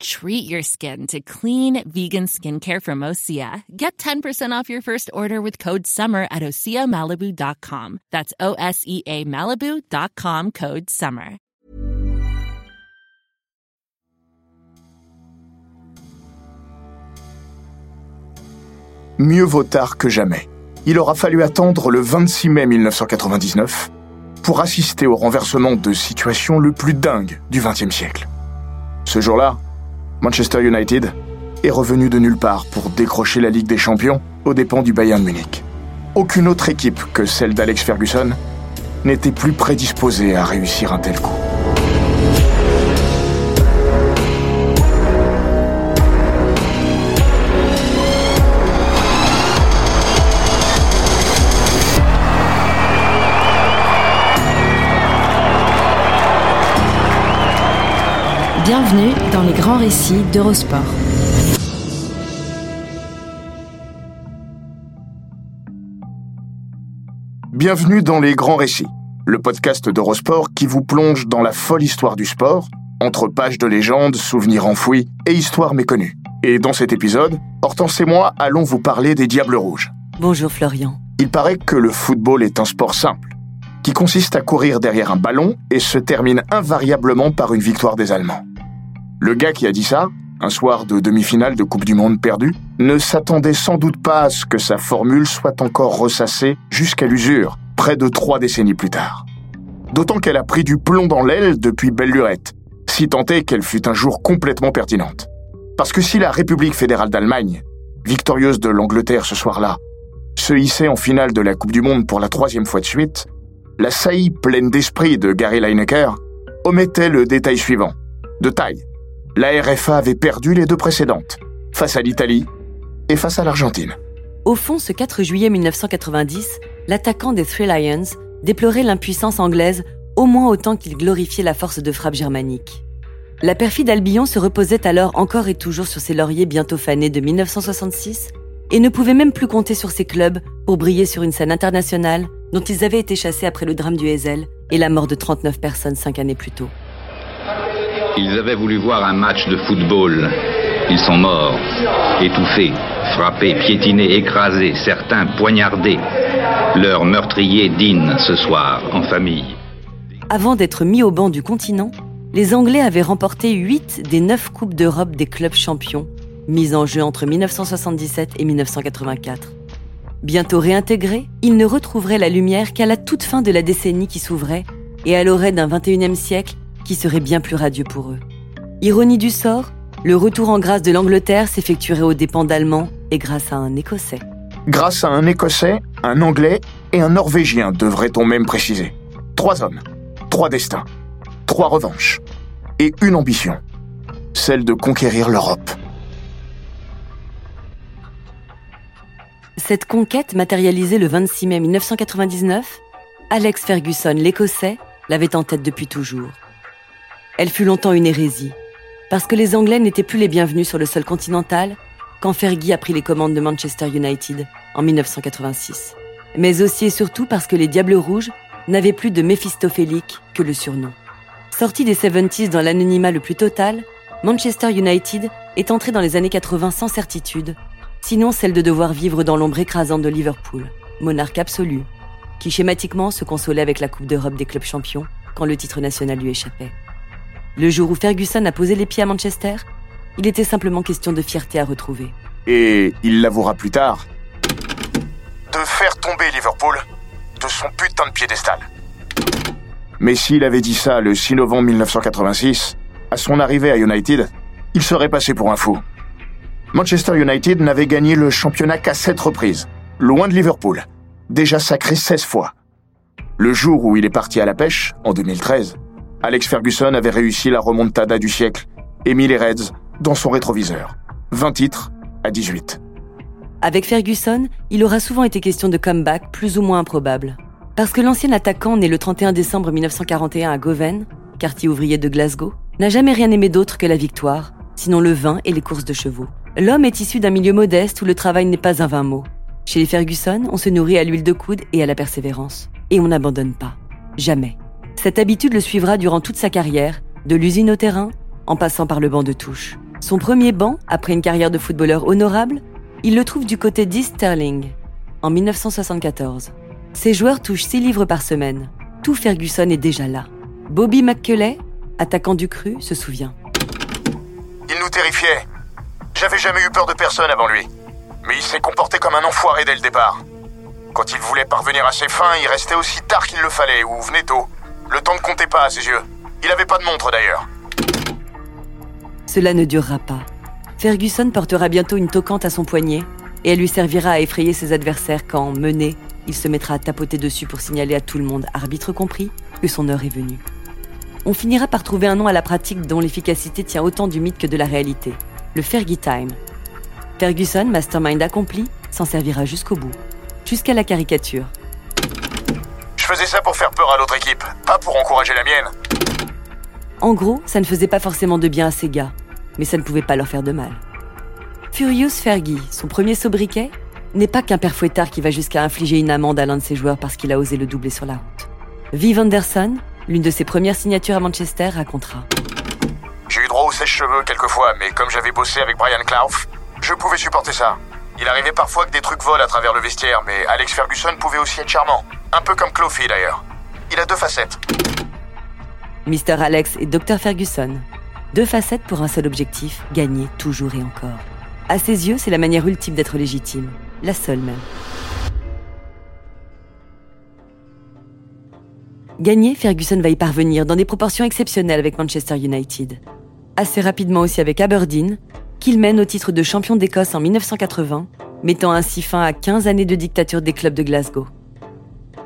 Treat your skin to clean vegan skincare from Osea. Get 10% off your first order with code SUMMER at OseaMalibu.com. That's O S E A Malibu.com code SUMMER. Mieux vaut tard que jamais. Il aura fallu attendre le 26 mai 1999 pour assister au renversement de situation le plus dingue du XXe siècle. Ce jour-là, Manchester United est revenu de nulle part pour décrocher la Ligue des Champions aux dépens du Bayern Munich. Aucune autre équipe que celle d'Alex Ferguson n'était plus prédisposée à réussir un tel coup. Bienvenue dans les grands récits d'Eurosport. Bienvenue dans les grands récits, le podcast d'Eurosport qui vous plonge dans la folle histoire du sport, entre pages de légendes, souvenirs enfouis et histoires méconnues. Et dans cet épisode, Hortense et moi allons vous parler des Diables Rouges. Bonjour Florian. Il paraît que le football est un sport simple, qui consiste à courir derrière un ballon et se termine invariablement par une victoire des Allemands. Le gars qui a dit ça, un soir de demi-finale de Coupe du Monde perdue, ne s'attendait sans doute pas à ce que sa formule soit encore ressassée jusqu'à l'usure, près de trois décennies plus tard. D'autant qu'elle a pris du plomb dans l'aile depuis belle lurette, si tant est qu'elle fut un jour complètement pertinente. Parce que si la République fédérale d'Allemagne, victorieuse de l'Angleterre ce soir-là, se hissait en finale de la Coupe du Monde pour la troisième fois de suite, la saillie pleine d'esprit de Gary Lineker omettait le détail suivant. De taille, la RFA avait perdu les deux précédentes, face à l'Italie et face à l'Argentine. Au fond, ce 4 juillet 1990, l'attaquant des Three Lions déplorait l'impuissance anglaise au moins autant qu'il glorifiait la force de frappe germanique. La perfide Albion se reposait alors encore et toujours sur ses lauriers bientôt fanés de 1966 et ne pouvait même plus compter sur ses clubs pour briller sur une scène internationale dont ils avaient été chassés après le drame du Hazel et la mort de 39 personnes cinq années plus tôt. Ils avaient voulu voir un match de football. Ils sont morts, étouffés, frappés, piétinés, écrasés, certains poignardés. Leur meurtrier dîne ce soir en famille. Avant d'être mis au banc du continent, les Anglais avaient remporté 8 des 9 Coupes d'Europe des clubs champions, mises en jeu entre 1977 et 1984. Bientôt réintégrés, ils ne retrouveraient la lumière qu'à la toute fin de la décennie qui s'ouvrait et à l'oreille d'un 21e siècle qui serait bien plus radieux pour eux. Ironie du sort, le retour en grâce de l'Angleterre s'effectuerait aux dépens d'Allemands et grâce à un Écossais. Grâce à un Écossais, un Anglais et un Norvégien, devrait-on même préciser. Trois hommes, trois destins, trois revanches et une ambition, celle de conquérir l'Europe. Cette conquête matérialisée le 26 mai 1999, Alex Ferguson, l'Écossais, l'avait en tête depuis toujours. Elle fut longtemps une hérésie, parce que les Anglais n'étaient plus les bienvenus sur le sol continental quand Fergie a pris les commandes de Manchester United en 1986. Mais aussi et surtout parce que les Diables Rouges n'avaient plus de méphistophélique que le surnom. Sorti des 70s dans l'anonymat le plus total, Manchester United est entré dans les années 80 sans certitude, sinon celle de devoir vivre dans l'ombre écrasante de Liverpool, monarque absolu, qui schématiquement se consolait avec la Coupe d'Europe des clubs champions quand le titre national lui échappait. Le jour où Ferguson a posé les pieds à Manchester, il était simplement question de fierté à retrouver. Et il l'avouera plus tard. De faire tomber Liverpool de son putain de piédestal. Mais s'il avait dit ça le 6 novembre 1986, à son arrivée à United, il serait passé pour un fou. Manchester United n'avait gagné le championnat qu'à sept reprises, loin de Liverpool, déjà sacré 16 fois. Le jour où il est parti à la pêche, en 2013, Alex Ferguson avait réussi la remontada du siècle et mis les Reds dans son rétroviseur. 20 titres à 18. Avec Ferguson, il aura souvent été question de comeback plus ou moins improbable. Parce que l'ancien attaquant né le 31 décembre 1941 à Goven quartier ouvrier de Glasgow, n'a jamais rien aimé d'autre que la victoire, sinon le vin et les courses de chevaux. L'homme est issu d'un milieu modeste où le travail n'est pas un vain mot. Chez les Ferguson, on se nourrit à l'huile de coude et à la persévérance. Et on n'abandonne pas. Jamais. Cette habitude le suivra durant toute sa carrière, de l'usine au terrain, en passant par le banc de touche. Son premier banc, après une carrière de footballeur honorable, il le trouve du côté d'East Sterling, en 1974. Ses joueurs touchent 6 livres par semaine. Tout Ferguson est déjà là. Bobby McCulley, attaquant du cru, se souvient. Il nous terrifiait. J'avais jamais eu peur de personne avant lui. Mais il s'est comporté comme un enfoiré dès le départ. Quand il voulait parvenir à ses fins, il restait aussi tard qu'il le fallait ou venait tôt. Le temps ne comptait pas à ses yeux. Il n'avait pas de montre d'ailleurs. Cela ne durera pas. Ferguson portera bientôt une toquante à son poignet et elle lui servira à effrayer ses adversaires quand, mené, il se mettra à tapoter dessus pour signaler à tout le monde, arbitre compris, que son heure est venue. On finira par trouver un nom à la pratique dont l'efficacité tient autant du mythe que de la réalité, le Fergie Time. Ferguson, mastermind accompli, s'en servira jusqu'au bout, jusqu'à la caricature. Je faisais ça pour faire peur à l'autre équipe, pas pour encourager la mienne. En gros, ça ne faisait pas forcément de bien à ces gars, mais ça ne pouvait pas leur faire de mal. Furious Fergie, son premier sobriquet, n'est pas qu'un père fouettard qui va jusqu'à infliger une amende à l'un de ses joueurs parce qu'il a osé le doubler sur la route. Viv Anderson, l'une de ses premières signatures à Manchester, racontera. J'ai eu droit aux sèche-cheveux quelquefois, mais comme j'avais bossé avec Brian Clough, je pouvais supporter ça. Il arrivait parfois que des trucs volent à travers le vestiaire, mais Alex Ferguson pouvait aussi être charmant. Un peu comme Clofy d'ailleurs. Il a deux facettes. Mr. Alex et Dr. Ferguson. Deux facettes pour un seul objectif, gagner toujours et encore. À ses yeux, c'est la manière ultime d'être légitime. La seule même. Gagner, Ferguson va y parvenir dans des proportions exceptionnelles avec Manchester United. Assez rapidement aussi avec Aberdeen, qu'il mène au titre de champion d'Écosse en 1980, mettant ainsi fin à 15 années de dictature des clubs de Glasgow.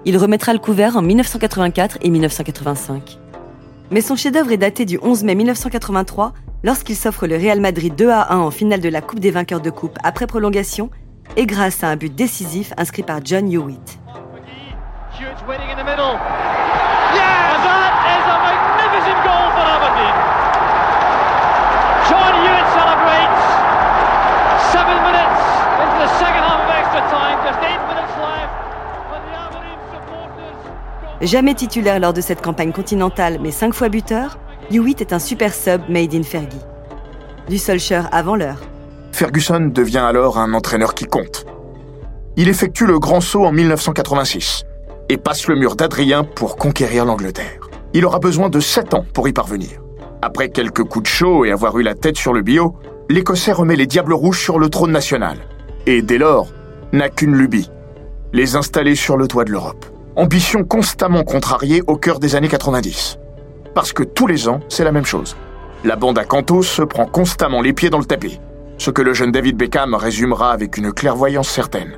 Il remettra le couvert en 1984 et 1985. Mais son chef-d'œuvre est daté du 11 mai 1983 lorsqu'il s'offre le Real Madrid 2 à 1 en finale de la Coupe des vainqueurs de coupe après prolongation et grâce à un but décisif inscrit par John Hewitt. Jamais titulaire lors de cette campagne continentale, mais cinq fois buteur, Hewitt est un super sub made in Fergie. Du Solskjaer avant l'heure. Ferguson devient alors un entraîneur qui compte. Il effectue le grand saut en 1986 et passe le mur d'Adrien pour conquérir l'Angleterre. Il aura besoin de 7 ans pour y parvenir. Après quelques coups de chaud et avoir eu la tête sur le bio, l'Écossais remet les Diables Rouges sur le trône national. Et dès lors, n'a qu'une lubie, les installer sur le toit de l'Europe. Ambition constamment contrariée au cœur des années 90. Parce que tous les ans, c'est la même chose. La bande à Cantos se prend constamment les pieds dans le tapis, ce que le jeune David Beckham résumera avec une clairvoyance certaine.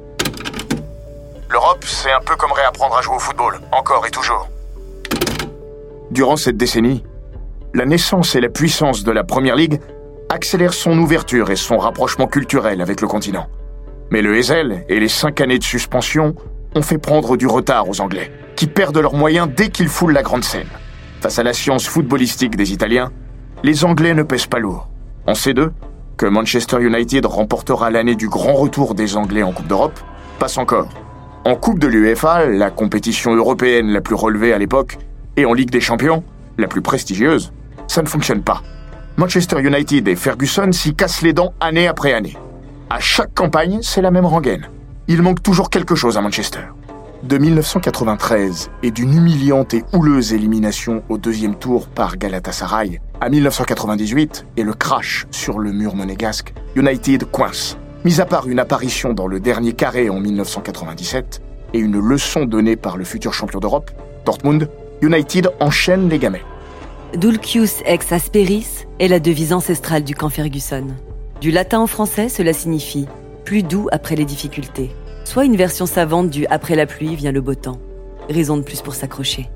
L'Europe, c'est un peu comme réapprendre à jouer au football, encore et toujours. Durant cette décennie, la naissance et la puissance de la Première Ligue accélèrent son ouverture et son rapprochement culturel avec le continent. Mais le Hazel et les cinq années de suspension ont fait prendre du retard aux Anglais, qui perdent leurs moyens dès qu'ils foulent la grande scène. Face à la science footballistique des Italiens, les Anglais ne pèsent pas lourd. On sait d'eux que Manchester United remportera l'année du grand retour des Anglais en Coupe d'Europe, passe encore. En Coupe de l'UEFA, la compétition européenne la plus relevée à l'époque, et en Ligue des Champions, la plus prestigieuse, ça ne fonctionne pas. Manchester United et Ferguson s'y cassent les dents année après année. À chaque campagne, c'est la même rengaine il manque toujours quelque chose à Manchester. De 1993 et d'une humiliante et houleuse élimination au deuxième tour par Galatasaray à 1998 et le crash sur le mur monégasque, United coince. Mis à part une apparition dans le dernier carré en 1997 et une leçon donnée par le futur champion d'Europe, Dortmund, United enchaîne les gamets. Dulcius ex asperis est la devise ancestrale du camp Ferguson. Du latin en français, cela signifie plus doux après les difficultés. Soit une version savante du après la pluie vient le beau temps. Raison de plus pour s'accrocher.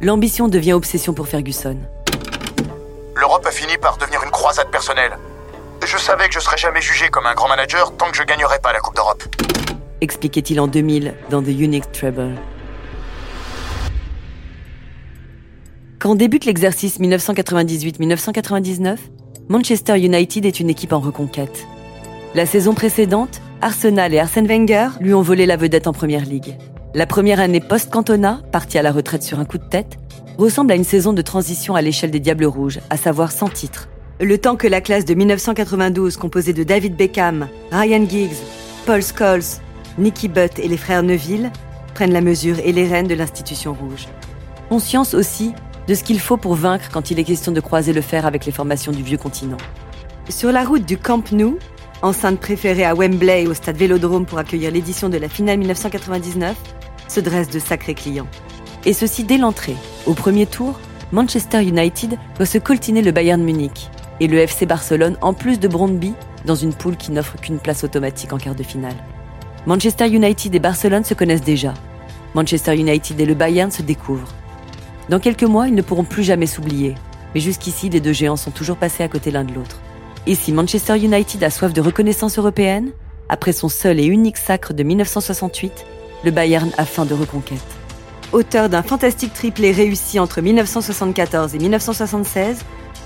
L'ambition devient obsession pour Ferguson. L'Europe a fini par devenir une croisade personnelle. Je savais que je serais jamais jugé comme un grand manager tant que je gagnerais pas la Coupe d'Europe. Expliquait-il en 2000 dans The Unique Treble. Quand débute l'exercice 1998-1999, Manchester United est une équipe en reconquête. La saison précédente, Arsenal et Arsène Wenger lui ont volé la vedette en Première Ligue. La première année post-Cantona, partie à la retraite sur un coup de tête, ressemble à une saison de transition à l'échelle des Diables Rouges, à savoir sans titre. Le temps que la classe de 1992, composée de David Beckham, Ryan Giggs, Paul Scholes, Nicky Butt et les frères Neville, prennent la mesure et les rênes de l'institution rouge. Conscience aussi de ce qu'il faut pour vaincre quand il est question de croiser le fer avec les formations du vieux continent. Sur la route du Camp Nou, enceinte préférée à Wembley au stade Vélodrome pour accueillir l'édition de la finale 1999, se dressent de sacrés clients. Et ceci dès l'entrée. Au premier tour, Manchester United doit se coltiner le Bayern Munich et le FC Barcelone en plus de Brondby dans une poule qui n'offre qu'une place automatique en quart de finale. Manchester United et Barcelone se connaissent déjà. Manchester United et le Bayern se découvrent. Dans quelques mois, ils ne pourront plus jamais s'oublier. Mais jusqu'ici, les deux géants sont toujours passés à côté l'un de l'autre. Et si Manchester United a soif de reconnaissance européenne, après son seul et unique sacre de 1968, le Bayern a faim de reconquête. Auteur d'un fantastique triplé réussi entre 1974 et 1976,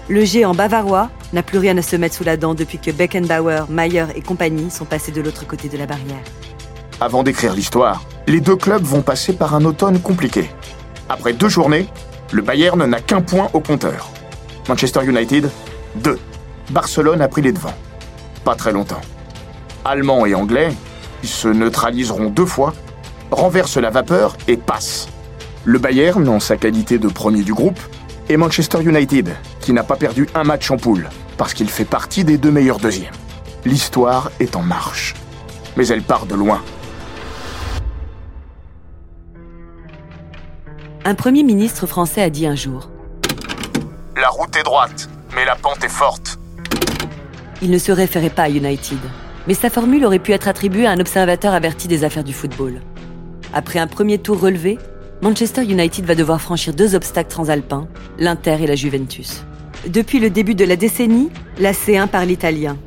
le géant bavarois n'a plus rien à se mettre sous la dent depuis que Beckenbauer, Mayer et compagnie sont passés de l'autre côté de la barrière. Avant d'écrire l'histoire, les deux clubs vont passer par un automne compliqué. Après deux journées, le Bayern n'a qu'un point au compteur. Manchester United, deux. Barcelone a pris les devants. Pas très longtemps. Allemands et Anglais, ils se neutraliseront deux fois, renversent la vapeur et passent. Le Bayern, en sa qualité de premier du groupe, et Manchester United, qui n'a pas perdu un match en poule, parce qu'il fait partie des deux meilleurs deuxièmes. L'histoire est en marche. Mais elle part de loin. Un premier ministre français a dit un jour La route est droite, mais la pente est forte. Il ne se référait pas à United, mais sa formule aurait pu être attribuée à un observateur averti des affaires du football. Après un premier tour relevé, Manchester United va devoir franchir deux obstacles transalpins, l'Inter et la Juventus. Depuis le début de la décennie, la C1 parle italien.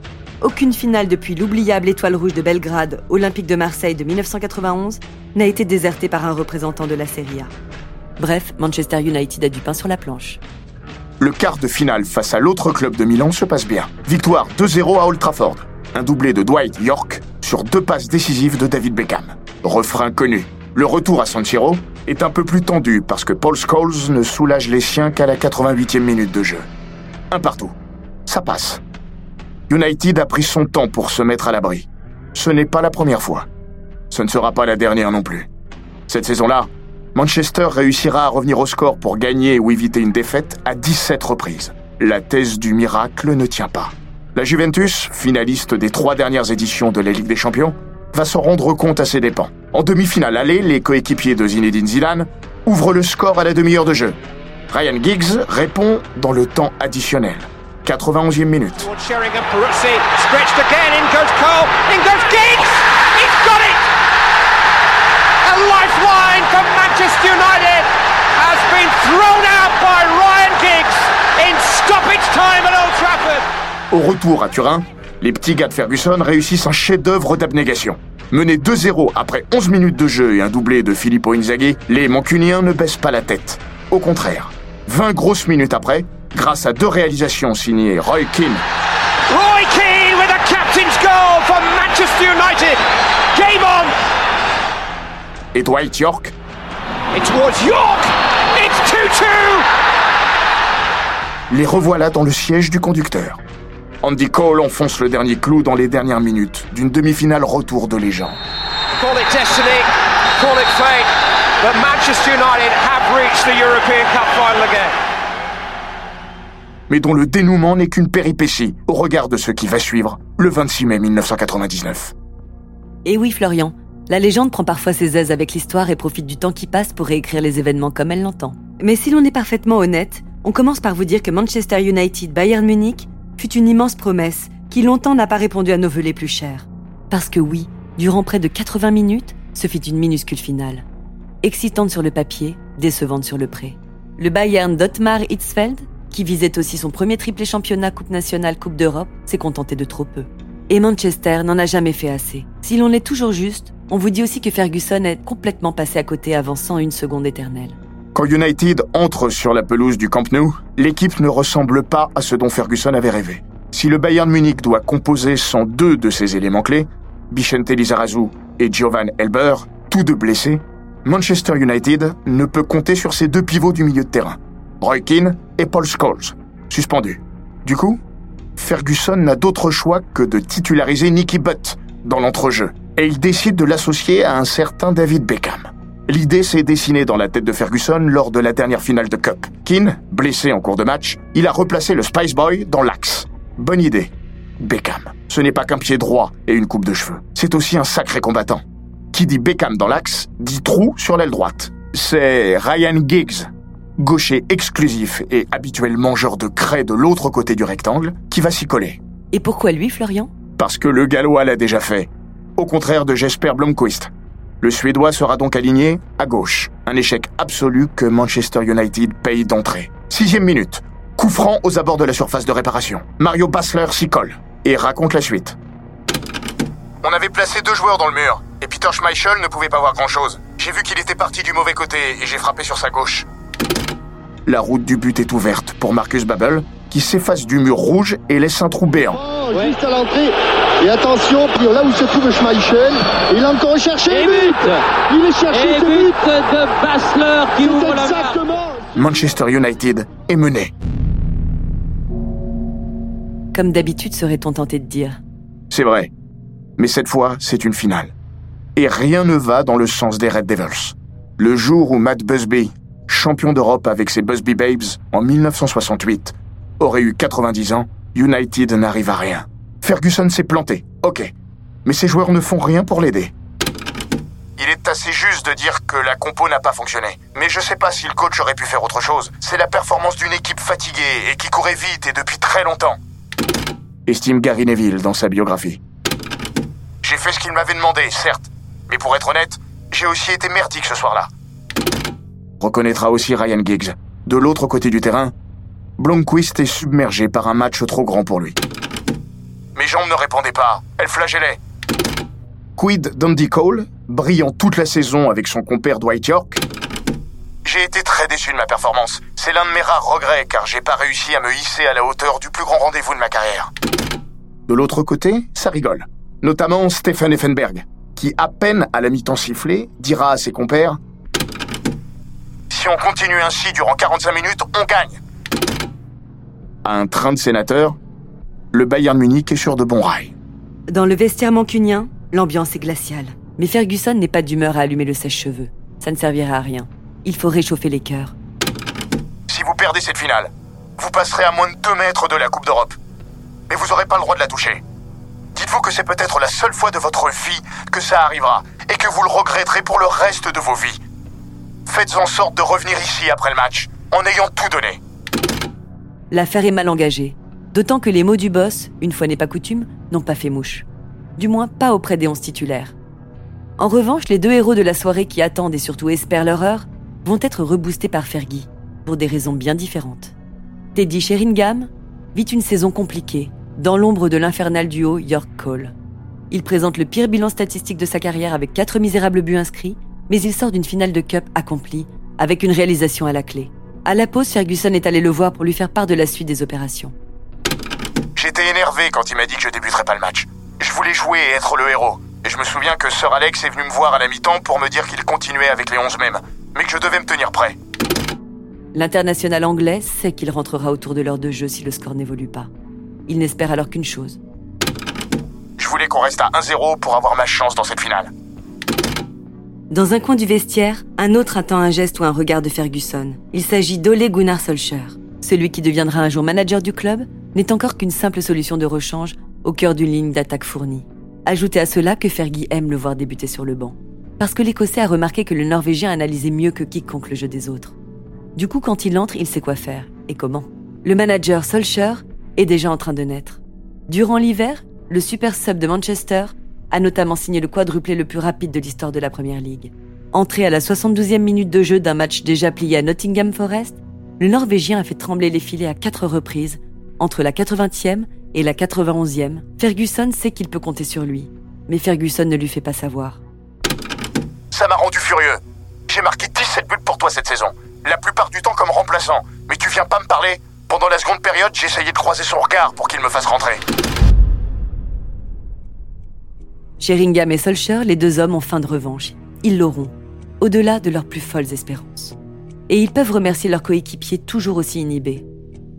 Aucune finale depuis l'oubliable Étoile Rouge de Belgrade, Olympique de Marseille de 1991, n'a été désertée par un représentant de la Serie A. Bref, Manchester United a du pain sur la planche. Le quart de finale face à l'autre club de Milan se passe bien. Victoire 2-0 à Old Trafford. Un doublé de Dwight York sur deux passes décisives de David Beckham. Refrain connu. Le retour à San Siro est un peu plus tendu parce que Paul Scholes ne soulage les siens qu'à la 88e minute de jeu. Un partout. Ça passe. United a pris son temps pour se mettre à l'abri. Ce n'est pas la première fois. Ce ne sera pas la dernière non plus. Cette saison-là, Manchester réussira à revenir au score pour gagner ou éviter une défaite à 17 reprises. La thèse du miracle ne tient pas. La Juventus, finaliste des trois dernières éditions de la Ligue des Champions, va s'en rendre compte à ses dépens. En demi-finale aller, les coéquipiers de Zinedine Zidane ouvrent le score à la demi-heure de jeu. Ryan Giggs répond dans le temps additionnel. 91e minute. lifeline for Manchester United has been thrown out by Ryan Giggs in stoppage time at Old Trafford. Au retour à Turin, les petits gars de Ferguson réussissent un chef-d'œuvre d'abnégation. Menés 2-0 après 11 minutes de jeu et un doublé de Filippo Inzaghi, les Mancuniens ne baissent pas la tête. Au contraire, 20 grosses minutes après, grâce à deux réalisations signées Roy Keane. Roy Keane with a captain's goal for Manchester United. Game on et Dwight York. York! It's 2-2! Les revoilà dans le siège du conducteur. Andy Cole enfonce le dernier clou dans les dernières minutes d'une demi-finale retour de légende. Call it destiny, call it fate, but Manchester United have reached the European Cup final again. Mais dont le dénouement n'est qu'une péripétie au regard de ce qui va suivre le 26 mai 1999. Et oui, Florian, la légende prend parfois ses aises avec l'histoire et profite du temps qui passe pour réécrire les événements comme elle l'entend. Mais si l'on est parfaitement honnête, on commence par vous dire que Manchester United Bayern Munich fut une immense promesse qui longtemps n'a pas répondu à nos vœux plus chers. Parce que oui, durant près de 80 minutes, ce fut une minuscule finale. Excitante sur le papier, décevante sur le pré. Le Bayern d'Otmar Hitzfeld, qui visait aussi son premier triplé championnat Coupe nationale Coupe d'Europe, s'est contenté de trop peu. Et Manchester n'en a jamais fait assez. Si l'on est toujours juste, on vous dit aussi que Ferguson est complètement passé à côté avant 101 secondes éternelles. Quand United entre sur la pelouse du Camp Nou, l'équipe ne ressemble pas à ce dont Ferguson avait rêvé. Si le Bayern Munich doit composer sans deux de ses éléments clés, Bichente Lizarazu et Giovan Elber, tous deux blessés, Manchester United ne peut compter sur ses deux pivots du milieu de terrain, Roy et Paul Scholes, suspendus. Du coup, Ferguson n'a d'autre choix que de titulariser Nicky Butt dans l'entrejeu, et il décide de l'associer à un certain David Beckham. L'idée s'est dessinée dans la tête de Ferguson lors de la dernière finale de Cup. Keane, blessé en cours de match, il a replacé le Spice Boy dans l'axe. Bonne idée. Beckham. Ce n'est pas qu'un pied droit et une coupe de cheveux. C'est aussi un sacré combattant. Qui dit Beckham dans l'axe, dit trou sur l'aile droite. C'est Ryan Giggs, gaucher exclusif et habituel mangeur de craie de l'autre côté du rectangle, qui va s'y coller. Et pourquoi lui, Florian? Parce que le Gallois l'a déjà fait. Au contraire de Jesper Blomqvist. Le Suédois sera donc aligné à gauche. Un échec absolu que Manchester United paye d'entrée. Sixième minute. Coup franc aux abords de la surface de réparation. Mario Basler s'y colle et raconte la suite. On avait placé deux joueurs dans le mur, et Peter Schmeichel ne pouvait pas voir grand-chose. J'ai vu qu'il était parti du mauvais côté et j'ai frappé sur sa gauche. La route du but est ouverte pour Marcus Babel, qui s'efface du mur rouge et laisse un trou béant. Oh, Juste à l'entrée. Et attention, puis là où se trouve Schmeichel, il a encore cherché Et le but. but Il est cherché Et ce but but. de qui la. Manchester United est mené. Comme d'habitude, serait-on tenté de dire. C'est vrai. Mais cette fois, c'est une finale. Et rien ne va dans le sens des Red Devils. Le jour où Matt Busby, champion d'Europe avec ses Busby Babes en 1968, aurait eu 90 ans, United n'arrive à rien. Ferguson s'est planté, ok. Mais ses joueurs ne font rien pour l'aider. Il est assez juste de dire que la compo n'a pas fonctionné. Mais je sais pas si le coach aurait pu faire autre chose. C'est la performance d'une équipe fatiguée et qui courait vite et depuis très longtemps. Estime Gary Neville dans sa biographie. J'ai fait ce qu'il m'avait demandé, certes. Mais pour être honnête, j'ai aussi été merdique ce soir-là. Reconnaîtra aussi Ryan Giggs. De l'autre côté du terrain, Blomqvist est submergé par un match trop grand pour lui. Mes jambes ne répondaient pas. Elles flagellaient. Quid d'Andy Cole, brillant toute la saison avec son compère Dwight York, J'ai été très déçu de ma performance. C'est l'un de mes rares regrets car j'ai pas réussi à me hisser à la hauteur du plus grand rendez-vous de ma carrière. De l'autre côté, ça rigole. Notamment Stefan Effenberg, qui, à peine à la mi-temps sifflée, dira à ses compères Si on continue ainsi durant 45 minutes, on gagne. À un train de sénateur, le Bayern Munich est sur de bons rails. Dans le vestiaire mancunien, l'ambiance est glaciale. Mais Ferguson n'est pas d'humeur à allumer le sèche-cheveux. Ça ne servira à rien. Il faut réchauffer les cœurs. Si vous perdez cette finale, vous passerez à moins de 2 mètres de la Coupe d'Europe. Mais vous n'aurez pas le droit de la toucher. Dites-vous que c'est peut-être la seule fois de votre vie que ça arrivera et que vous le regretterez pour le reste de vos vies. Faites en sorte de revenir ici après le match, en ayant tout donné. L'affaire est mal engagée. D'autant que les mots du boss, une fois n'est pas coutume, n'ont pas fait mouche. Du moins pas auprès des onze titulaires. En revanche, les deux héros de la soirée qui attendent et surtout espèrent leur heure vont être reboostés par Fergie, pour des raisons bien différentes. Teddy Sheringham vit une saison compliquée, dans l'ombre de l'infernal duo York Cole. Il présente le pire bilan statistique de sa carrière avec quatre misérables buts inscrits, mais il sort d'une finale de Cup accomplie, avec une réalisation à la clé. À la pause, Ferguson est allé le voir pour lui faire part de la suite des opérations. J'étais énervé quand il m'a dit que je débuterais pas le match. Je voulais jouer et être le héros. Et je me souviens que Sir Alex est venu me voir à la mi-temps pour me dire qu'il continuait avec les 11 mêmes, mais que je devais me tenir prêt. L'international anglais sait qu'il rentrera autour de l'heure de jeu si le score n'évolue pas. Il n'espère alors qu'une chose. Je voulais qu'on reste à 1-0 pour avoir ma chance dans cette finale. Dans un coin du vestiaire, un autre attend un geste ou un regard de Ferguson. Il s'agit d'Ole Gunnar Solskjaer. Celui qui deviendra un jour manager du club n'est encore qu'une simple solution de rechange au cœur d'une ligne d'attaque fournie. Ajoutez à cela que Fergie aime le voir débuter sur le banc. Parce que l'Écossais a remarqué que le Norvégien analysait mieux que quiconque le jeu des autres. Du coup, quand il entre, il sait quoi faire et comment. Le manager Solskjaer est déjà en train de naître. Durant l'hiver, le super sub de Manchester a notamment signé le quadruplé le plus rapide de l'histoire de la Première Ligue. Entré à la 72e minute de jeu d'un match déjà plié à Nottingham Forest, le Norvégien a fait trembler les filets à quatre reprises, entre la 80e et la 91e. Ferguson sait qu'il peut compter sur lui, mais Ferguson ne lui fait pas savoir. Ça m'a rendu furieux. J'ai marqué 17 buts pour toi cette saison. la plupart du temps comme remplaçant. Mais tu viens pas me parler Pendant la seconde période, j'essayais de croiser son regard pour qu'il me fasse rentrer. Sheringham et Solskjaer, les deux hommes ont faim de revanche. Ils l'auront, au-delà de leurs plus folles espérances. Et ils peuvent remercier leurs coéquipiers toujours aussi inhibés.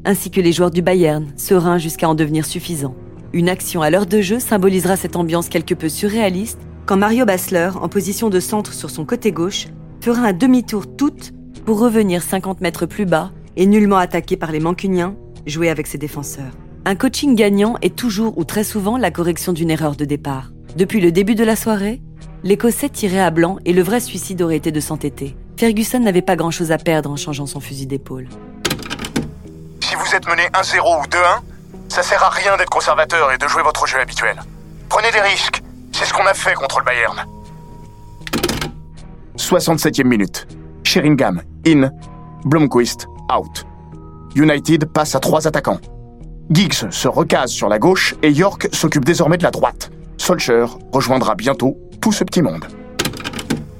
Ainsi que les joueurs du Bayern, sereins jusqu'à en devenir suffisants. Une action à l'heure de jeu symbolisera cette ambiance quelque peu surréaliste quand Mario Basler, en position de centre sur son côté gauche, fera un demi-tour toute pour revenir 50 mètres plus bas et nullement attaqué par les Mancuniens, jouer avec ses défenseurs. Un coaching gagnant est toujours ou très souvent la correction d'une erreur de départ. Depuis le début de la soirée, l'Écossais tirait à blanc et le vrai suicide aurait été de s'entêter. Ferguson n'avait pas grand-chose à perdre en changeant son fusil d'épaule. Si vous êtes mené 1-0 ou 2-1, ça sert à rien d'être conservateur et de jouer votre jeu habituel. Prenez des risques. C'est ce qu'on a fait contre le Bayern. 67e minute. Sheringham, in. Blomqvist, out. United passe à trois attaquants. Giggs se recase sur la gauche et York s'occupe désormais de la droite. Solskjaer rejoindra bientôt tout ce petit monde.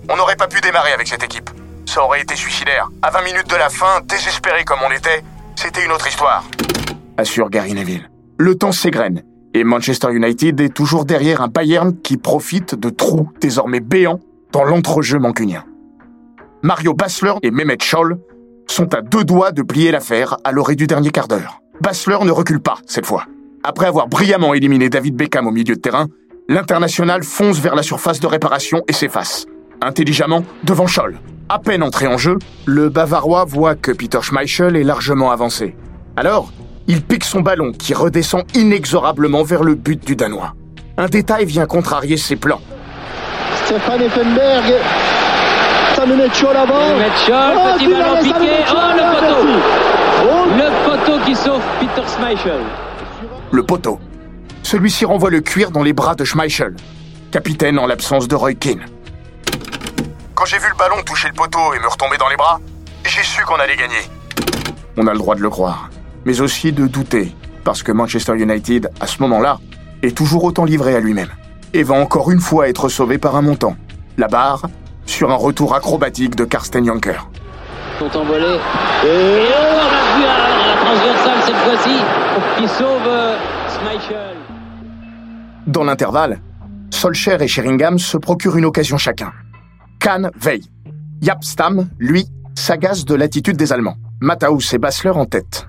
On n'aurait pas pu démarrer avec cette équipe. Ça aurait été suicidaire. À 20 minutes de la fin, désespéré comme on était, c'était une autre histoire. Assure Gary Neville. Le temps s'égrène et Manchester United est toujours derrière un Bayern qui profite de trous désormais béants dans l'entrejeu mancunien. Mario Basler et Mehmet Scholl sont à deux doigts de plier l'affaire à l'orée du dernier quart d'heure. Basler ne recule pas cette fois. Après avoir brillamment éliminé David Beckham au milieu de terrain, l'international fonce vers la surface de réparation et s'efface, intelligemment devant Scholl. À peine entré en jeu, le Bavarois voit que Peter Schmeichel est largement avancé. Alors, il pique son ballon qui redescend inexorablement vers le but du Danois. Un détail vient contrarier ses plans. Stéphane Effenberg. Ça Scholl avant. Scholl, Oh, petit ballon piqué. Oh, le poteau. Oh, Le poteau qui sauve Peter Schmeichel. Le poteau. Celui-ci renvoie le cuir dans les bras de Schmeichel, capitaine en l'absence de Roy Keane. Quand j'ai vu le ballon toucher le poteau et me retomber dans les bras, j'ai su qu'on allait gagner. On a le droit de le croire, mais aussi de douter, parce que Manchester United, à ce moment-là, est toujours autant livré à lui-même, et va encore une fois être sauvé par un montant, la barre, sur un retour acrobatique de Karsten Janker. Sont envolés. Et Et on a vu à la transversale cette fois-ci qui sauve euh, Schmeichel. Dans l'intervalle, Solskjaer et Sheringham se procurent une occasion chacun. Kahn veille. Jaap Stam, lui, s'agace de l'attitude des Allemands. Matthaus et Basler en tête.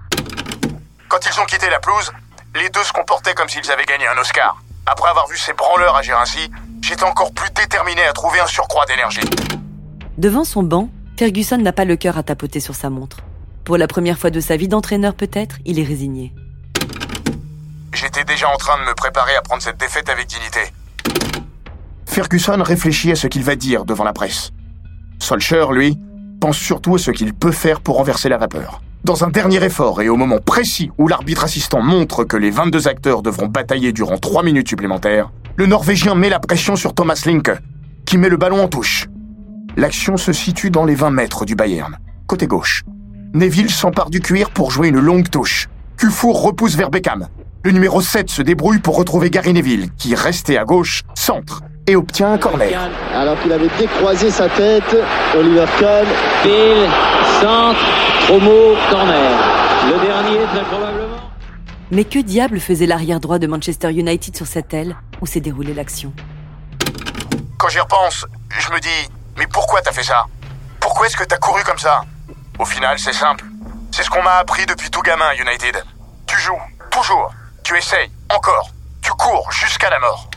Quand ils ont quitté la pelouse, les deux se comportaient comme s'ils avaient gagné un Oscar. Après avoir vu ces branleurs agir ainsi, j'étais encore plus déterminé à trouver un surcroît d'énergie. Devant son banc, Ferguson n'a pas le cœur à tapoter sur sa montre. Pour la première fois de sa vie d'entraîneur peut-être, il est résigné. J'étais déjà en train de me préparer à prendre cette défaite avec dignité. Ferguson réfléchit à ce qu'il va dire devant la presse. Solskjaer, lui, pense surtout à ce qu'il peut faire pour renverser la vapeur. Dans un dernier effort et au moment précis où l'arbitre assistant montre que les 22 acteurs devront batailler durant 3 minutes supplémentaires, le Norvégien met la pression sur Thomas Linke, qui met le ballon en touche. L'action se situe dans les 20 mètres du Bayern, côté gauche. Neville s'empare du cuir pour jouer une longue touche. Kufour repousse vers Beckham. Le numéro 7 se débrouille pour retrouver Gary Neville, qui, resté à gauche, centre et obtient un corner. alors qu'il avait décroisé sa tête, Oliver Kahn. Pile, centre, promo, corner. Le dernier, très probablement. Mais que diable faisait l'arrière droit de Manchester United sur cette aile? Où s'est déroulée l'action? Quand j'y repense, je me dis, mais pourquoi t'as fait ça? Pourquoi est-ce que t'as couru comme ça? Au final, c'est simple. C'est ce qu'on m'a appris depuis tout gamin, United. Tu joues, toujours. Tu essayes, encore. Tu cours jusqu'à la mort.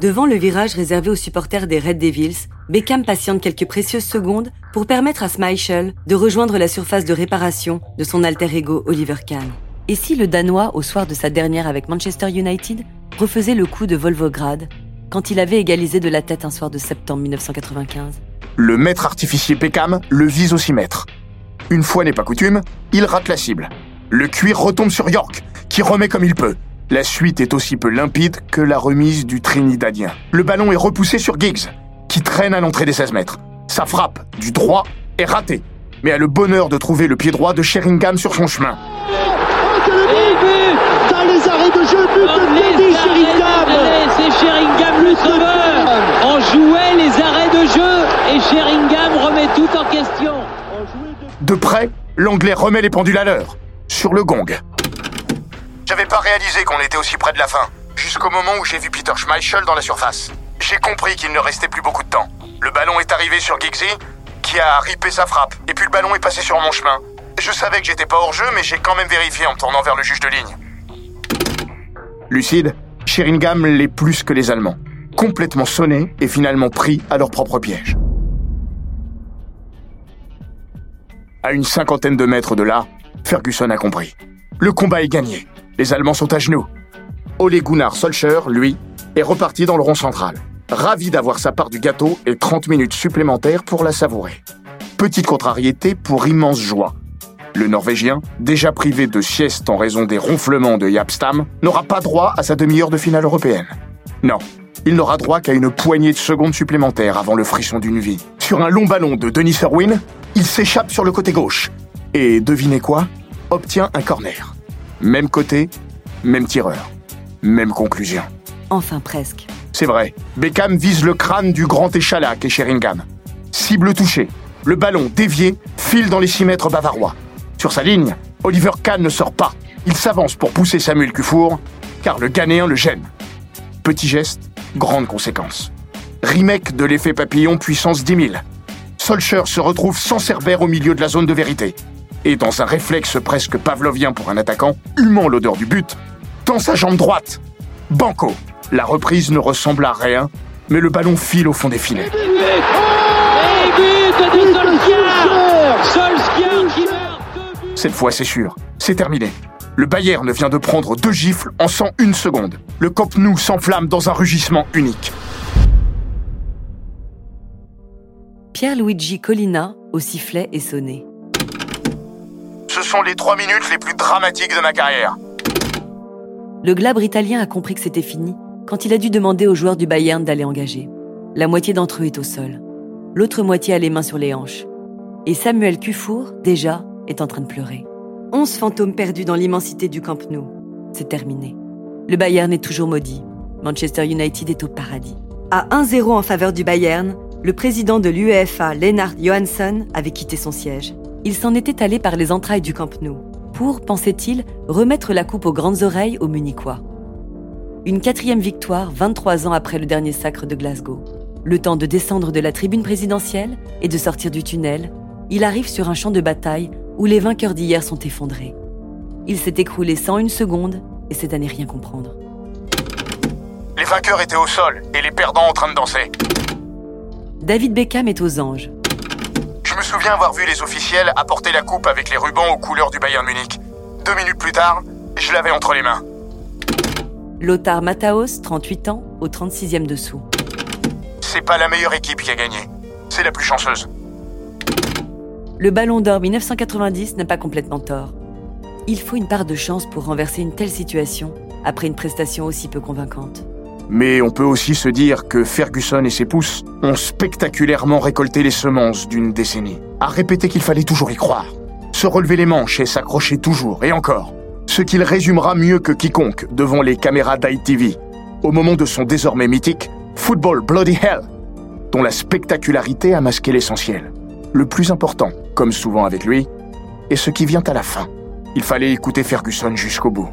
Devant le virage réservé aux supporters des Red Devils, Beckham patiente quelques précieuses secondes pour permettre à Schmeichel de rejoindre la surface de réparation de son alter ego Oliver Kahn. Et si le Danois, au soir de sa dernière avec Manchester United, refaisait le coup de Volvograd quand il avait égalisé de la tête un soir de septembre 1995 Le maître artificier Beckham le vise au 6 mètres. Une fois n'est pas coutume, il rate la cible. Le cuir retombe sur York, qui remet comme il peut. La suite est aussi peu limpide que la remise du Trinidadien. Le ballon est repoussé sur Giggs, qui traîne à l'entrée des 16 mètres. Sa frappe, du droit, est ratée, mais a le bonheur de trouver le pied droit de Sheringham sur son chemin. Oh, Dans les arrêts de jeu, but de Sheringham. C'est Sheringham le sauveur On jouait les arrêts de jeu et Sheringham remet tout en question. De près, l'Anglais remet les pendules à l'heure, sur le gong. J'avais pas réalisé qu'on était aussi près de la fin, jusqu'au moment où j'ai vu Peter Schmeichel dans la surface. J'ai compris qu'il ne restait plus beaucoup de temps. Le ballon est arrivé sur Giggsy, qui a ripé sa frappe, et puis le ballon est passé sur mon chemin. Je savais que j'étais pas hors jeu, mais j'ai quand même vérifié en tournant vers le juge de ligne. Lucide, Sheringham l'est plus que les Allemands. Complètement sonnés et finalement pris à leur propre piège. À une cinquantaine de mètres de là, Ferguson a compris. Le combat est gagné. Les Allemands sont à genoux. Ole Gunnar Solskjaer, lui, est reparti dans le rond central. Ravi d'avoir sa part du gâteau et 30 minutes supplémentaires pour la savourer. Petite contrariété pour immense joie. Le Norvégien, déjà privé de sieste en raison des ronflements de Yapstam, n'aura pas droit à sa demi-heure de finale européenne. Non, il n'aura droit qu'à une poignée de secondes supplémentaires avant le frisson d'une vie. Sur un long ballon de Denis Serwin, il s'échappe sur le côté gauche. Et devinez quoi? Obtient un corner. Même côté, même tireur. Même conclusion. Enfin presque. C'est vrai, Beckham vise le crâne du grand échalas qu'est Sheringham. Cible touchée, le ballon dévié file dans les 6 mètres bavarois. Sur sa ligne, Oliver Kahn ne sort pas. Il s'avance pour pousser Samuel Kufour, car le Ghanéen le gêne. Petit geste, grande conséquence. Remake de l'effet papillon puissance 10 000. Solcher se retrouve sans cerbère au milieu de la zone de vérité. Et dans un réflexe presque pavlovien pour un attaquant, humant l'odeur du but, tend sa jambe droite. Banco. La reprise ne ressemble à rien, mais le ballon file au fond des filets. Cette fois, c'est sûr. C'est terminé. Le Bayern vient de prendre deux gifles en 101 secondes. Le Camp Nou s'enflamme dans un rugissement unique. Pierre-Luigi Collina, au sifflet, est sonné. Ce sont les trois minutes les plus dramatiques de ma carrière. Le glabre italien a compris que c'était fini quand il a dû demander aux joueurs du Bayern d'aller engager. La moitié d'entre eux est au sol. L'autre moitié a les mains sur les hanches. Et Samuel Kufour, déjà, est en train de pleurer. Onze fantômes perdus dans l'immensité du Camp Nou. C'est terminé. Le Bayern est toujours maudit. Manchester United est au paradis. À 1-0 en faveur du Bayern, le président de l'UEFA, Lennart Johansson, avait quitté son siège. Il s'en était allé par les entrailles du Camp Nou pour, pensait-il, remettre la coupe aux grandes oreilles aux Munichois. Une quatrième victoire 23 ans après le dernier sacre de Glasgow. Le temps de descendre de la tribune présidentielle et de sortir du tunnel, il arrive sur un champ de bataille où les vainqueurs d'hier sont effondrés. Il s'est écroulé sans une seconde et c'est à n'y rien comprendre. Les vainqueurs étaient au sol et les perdants en train de danser. David Beckham est aux anges. Je me souviens avoir vu les officiels apporter la coupe avec les rubans aux couleurs du Bayern Munich. Deux minutes plus tard, je l'avais entre les mains. Lothar Mataos, 38 ans, au 36e dessous. C'est pas la meilleure équipe qui a gagné. C'est la plus chanceuse. Le Ballon d'Or 1990 n'a pas complètement tort. Il faut une part de chance pour renverser une telle situation après une prestation aussi peu convaincante. Mais on peut aussi se dire que Ferguson et ses pousses ont spectaculairement récolté les semences d'une décennie. À répéter qu'il fallait toujours y croire. Se relever les manches et s'accrocher toujours, et encore. Ce qu'il résumera mieux que quiconque devant les caméras d'ITV, au moment de son désormais mythique Football Bloody Hell, dont la spectacularité a masqué l'essentiel. Le plus important, comme souvent avec lui, est ce qui vient à la fin. Il fallait écouter Ferguson jusqu'au bout.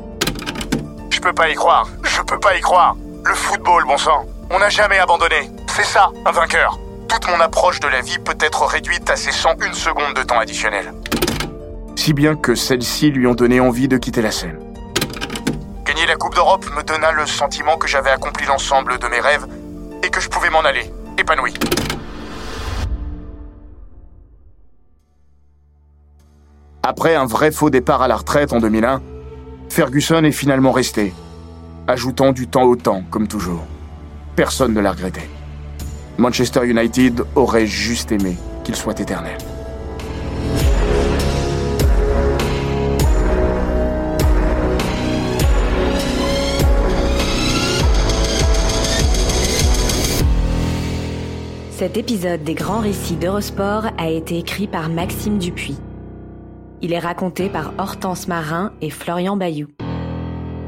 Je peux pas y croire. Je peux pas y croire. Le football, bon sang. On n'a jamais abandonné. C'est ça, un vainqueur. Toute mon approche de la vie peut être réduite à ces 101 secondes de temps additionnel. Si bien que celles-ci lui ont donné envie de quitter la scène. Gagner la Coupe d'Europe me donna le sentiment que j'avais accompli l'ensemble de mes rêves et que je pouvais m'en aller, épanoui. Après un vrai faux départ à la retraite en 2001, Ferguson est finalement resté, ajoutant du temps au temps, comme toujours. Personne ne l'a regretté. Manchester United aurait juste aimé qu'il soit éternel. Cet épisode des grands récits d'Eurosport a été écrit par Maxime Dupuis. Il est raconté par Hortense Marin et Florian Bayou.